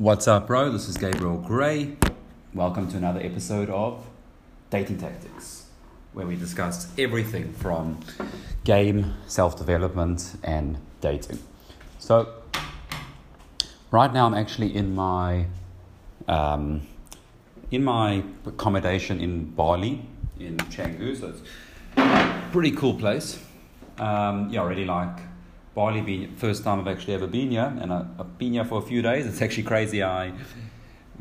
What's up, bro? This is Gabriel Gray. Welcome to another episode of Dating Tactics, where we discuss everything from game, self development, and dating. So, right now I'm actually in my um, in my accommodation in Bali, in Canggu. So it's a pretty cool place. Um, yeah, I really like Bali being first time I've actually ever been here, and I, I've been here for a few days. It's actually crazy. I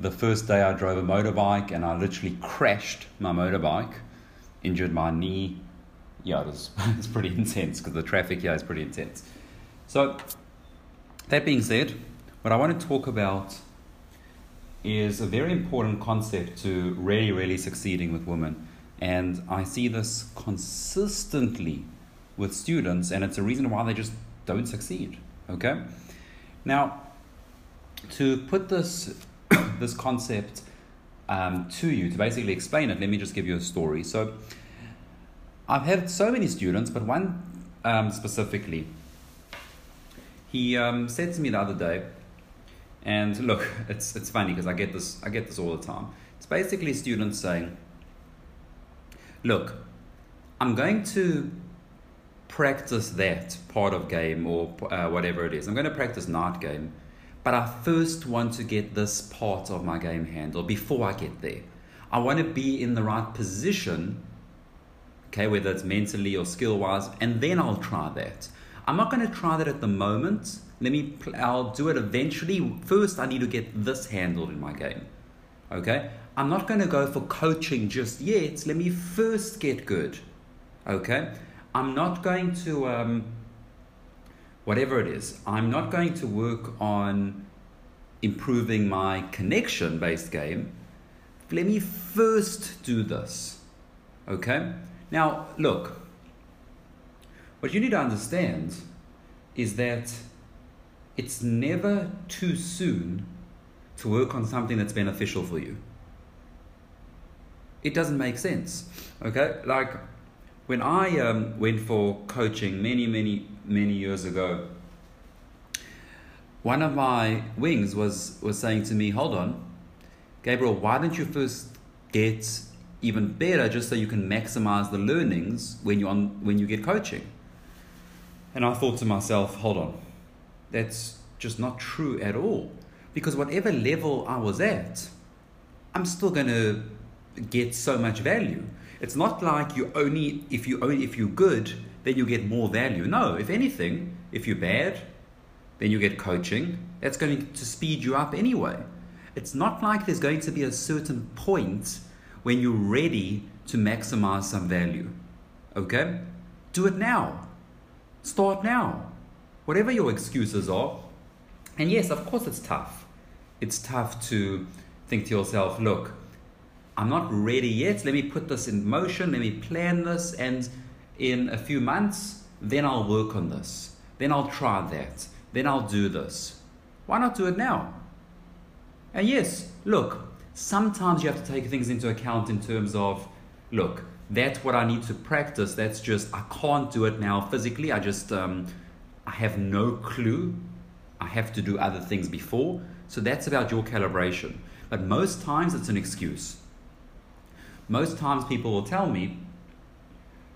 the first day I drove a motorbike and I literally crashed my motorbike, injured my knee. Yeah, it was, it's pretty intense because the traffic here is pretty intense. So, that being said, what I want to talk about is a very important concept to really, really succeeding with women. And I see this consistently with students, and it's a reason why they just don't succeed. Okay? Now, to put this, this concept um, to you, to basically explain it, let me just give you a story. So, I've had so many students, but one um, specifically, he um, said to me the other day, and look, it's, it's funny because I get this I get this all the time. It's basically students saying, "Look, I'm going to practice that part of game or uh, whatever it is. I'm going to practice night game, but I first want to get this part of my game handled before I get there. I want to be in the right position, okay, whether it's mentally or skill wise, and then I'll try that. I'm not going to try that at the moment. Let me, I'll do it eventually. First, I need to get this handled in my game, okay? I'm not going to go for coaching just yet. Let me first get good, okay? I'm not going to, um, whatever it is, I'm not going to work on improving my connection based game. Let me first do this. Okay? Now, look, what you need to understand is that it's never too soon to work on something that's beneficial for you. It doesn't make sense. Okay? Like, when I um, went for coaching many, many, many years ago, one of my wings was, was saying to me, Hold on, Gabriel, why don't you first get even better just so you can maximize the learnings when, you on, when you get coaching? And I thought to myself, Hold on, that's just not true at all. Because whatever level I was at, I'm still going to get so much value. It's not like you only if you only if you're good, then you get more value. No, if anything, if you're bad, then you get coaching. That's going to speed you up anyway. It's not like there's going to be a certain point when you're ready to maximize some value. Okay? Do it now. Start now. Whatever your excuses are. And yes, of course it's tough. It's tough to think to yourself, look, I'm not ready yet. Let me put this in motion. Let me plan this. And in a few months, then I'll work on this. Then I'll try that. Then I'll do this. Why not do it now? And yes, look, sometimes you have to take things into account in terms of, look, that's what I need to practice. That's just, I can't do it now physically. I just, um, I have no clue. I have to do other things before. So that's about your calibration. But most times it's an excuse most times people will tell me,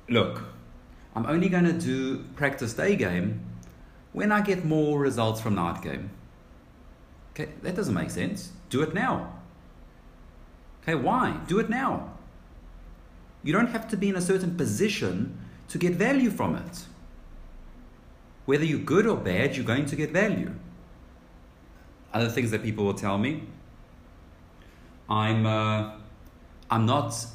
look, I'm only going to do practice day game when I get more results from night game. Okay, that doesn't make sense. Do it now. Okay, why? Do it now. You don't have to be in a certain position to get value from it. Whether you're good or bad, you're going to get value. Other things that people will tell me I'm. Uh, I'm not,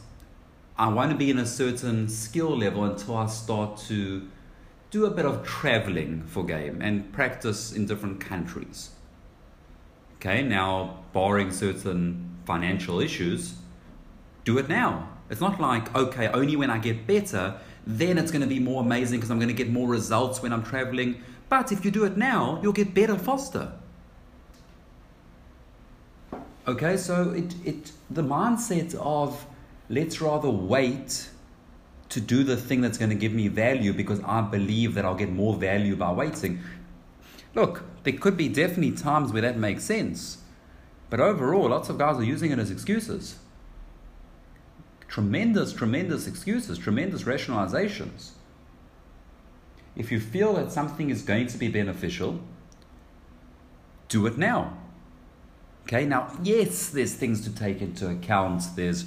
I want to be in a certain skill level until I start to do a bit of traveling for game and practice in different countries. Okay, now, barring certain financial issues, do it now. It's not like, okay, only when I get better, then it's going to be more amazing because I'm going to get more results when I'm traveling. But if you do it now, you'll get better faster. Okay, so it, it the mindset of let's rather wait to do the thing that's going to give me value because I believe that I'll get more value by waiting. Look, there could be definitely times where that makes sense. But overall, lots of guys are using it as excuses. Tremendous, tremendous excuses, tremendous rationalizations. If you feel that something is going to be beneficial, do it now. Okay, now, yes, there's things to take into account. There's,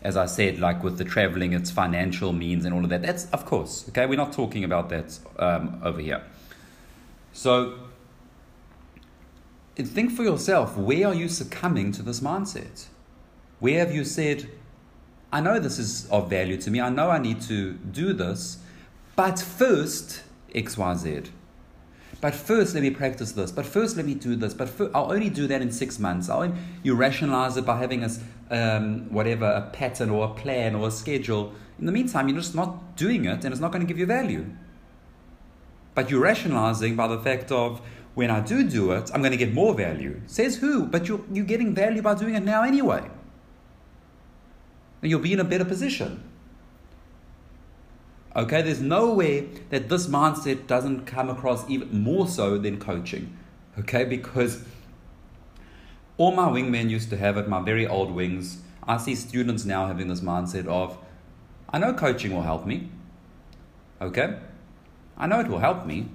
as I said, like with the traveling, it's financial means and all of that. That's, of course, okay, we're not talking about that um, over here. So, think for yourself where are you succumbing to this mindset? Where have you said, I know this is of value to me, I know I need to do this, but first, XYZ. But first, let me practice this. But first, let me do this. But i I'll only do that in six months. I'll, you rationalize it by having a, um, whatever, a pattern or a plan or a schedule. In the meantime, you're just not doing it and it's not going to give you value. But you're rationalizing by the fact of, when I do do it, I'm going to get more value. Says who? But you're, you're getting value by doing it now anyway. And you'll be in a better position. Okay, there's no way that this mindset doesn't come across even more so than coaching. Okay, because all my wingmen used to have it, my very old wings. I see students now having this mindset of, I know coaching will help me. Okay, I know it will help me,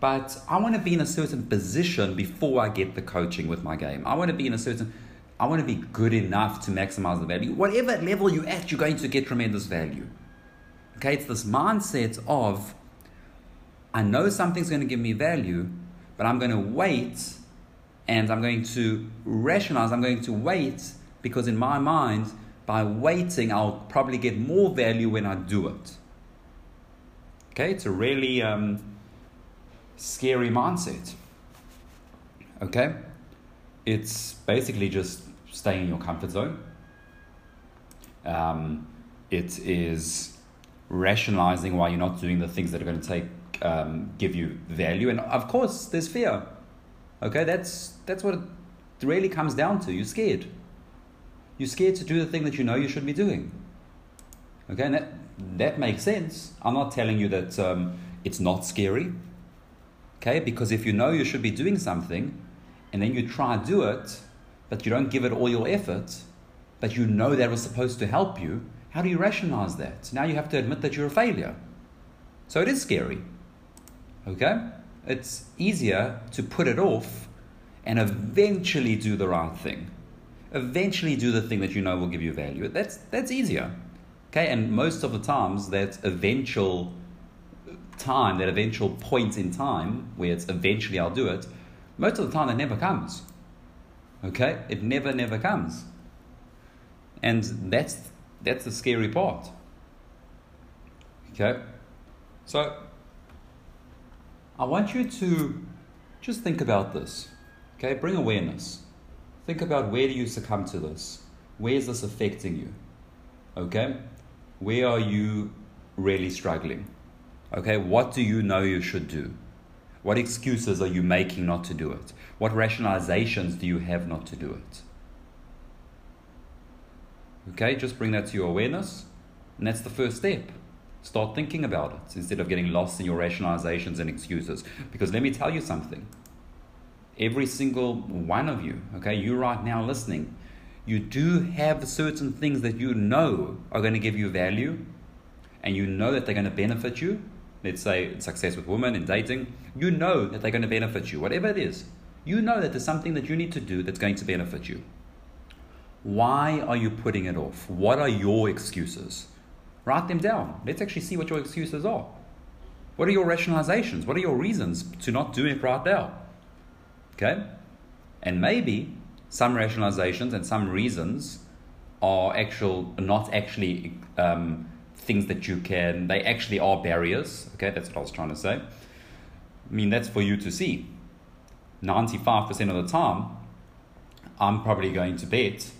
but I want to be in a certain position before I get the coaching with my game. I want to be in a certain, I want to be good enough to maximize the value. Whatever level you're at, you're going to get tremendous value. It's this mindset of I know something's going to give me value, but I'm going to wait and I'm going to rationalize, I'm going to wait because in my mind, by waiting, I'll probably get more value when I do it. Okay, it's a really um, scary mindset. Okay, it's basically just staying in your comfort zone. Um, it is rationalizing why you're not doing the things that are going to take um, give you value. And of course there's fear. Okay? That's that's what it really comes down to. You're scared. You're scared to do the thing that you know you should be doing. Okay? And that that makes sense. I'm not telling you that um, it's not scary. Okay? Because if you know you should be doing something and then you try and do it but you don't give it all your effort but you know that was supposed to help you how do you rationalize that? Now you have to admit that you're a failure. So it is scary. Okay? It's easier to put it off and eventually do the right thing. Eventually do the thing that you know will give you value. That's that's easier. Okay? And most of the times that eventual time, that eventual point in time where it's eventually I'll do it, most of the time it never comes. Okay? It never, never comes. And that's that's the scary part. Okay? So, I want you to just think about this. Okay? Bring awareness. Think about where do you succumb to this? Where is this affecting you? Okay? Where are you really struggling? Okay? What do you know you should do? What excuses are you making not to do it? What rationalizations do you have not to do it? Okay, just bring that to your awareness, and that's the first step. Start thinking about it instead of getting lost in your rationalizations and excuses. Because let me tell you something. Every single one of you, okay, you right now listening, you do have certain things that you know are going to give you value and you know that they're going to benefit you. Let's say success with women in dating, you know that they're going to benefit you, whatever it is. You know that there's something that you need to do that's going to benefit you. Why are you putting it off? What are your excuses? Write them down. Let's actually see what your excuses are. What are your rationalizations? What are your reasons to not do it right now? Okay? And maybe some rationalizations and some reasons are actual not actually um, things that you can they actually are barriers okay that's what i was trying to say i mean that's for you to see 95% of the time i'm probably going to bet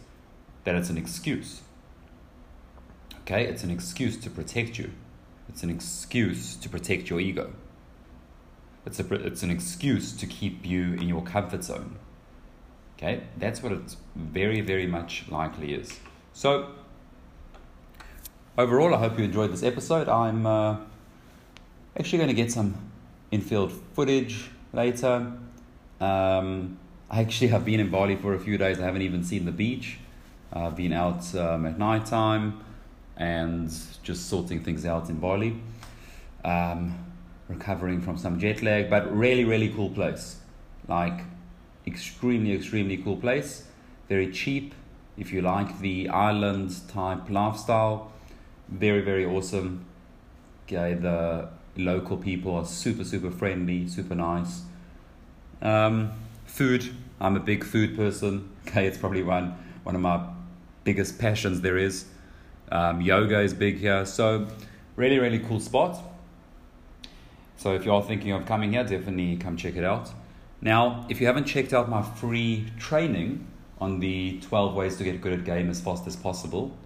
that it's an excuse. Okay, it's an excuse to protect you. It's an excuse to protect your ego. It's, a, it's an excuse to keep you in your comfort zone. Okay, that's what it very, very much likely is. So, overall, I hope you enjoyed this episode. I'm uh, actually going to get some infield footage later. Um, I actually have been in Bali for a few days. I haven't even seen the beach. I've been out um, at night time and just sorting things out in Bali. Um, recovering from some jet lag, but really, really cool place. Like, extremely, extremely cool place. Very cheap if you like the island type lifestyle. Very, very awesome. Okay, the local people are super, super friendly, super nice. Um, food, I'm a big food person. Okay, it's probably one, one of my biggest passions there is. Um, yoga is big here. So, really, really cool spot. So, if you're thinking of coming here, definitely come check it out. Now, if you haven't checked out my free training on the 12 ways to get good at game as fast as possible,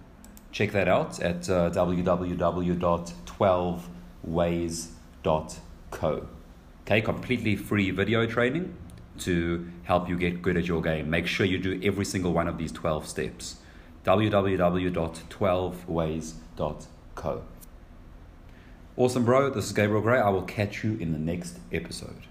check that out at uh, www.12ways.co. Okay, completely free video training to help you get good at your game. Make sure you do every single one of these 12 steps. www.12ways.co. Awesome, bro. This is Gabriel Gray. I will catch you in the next episode.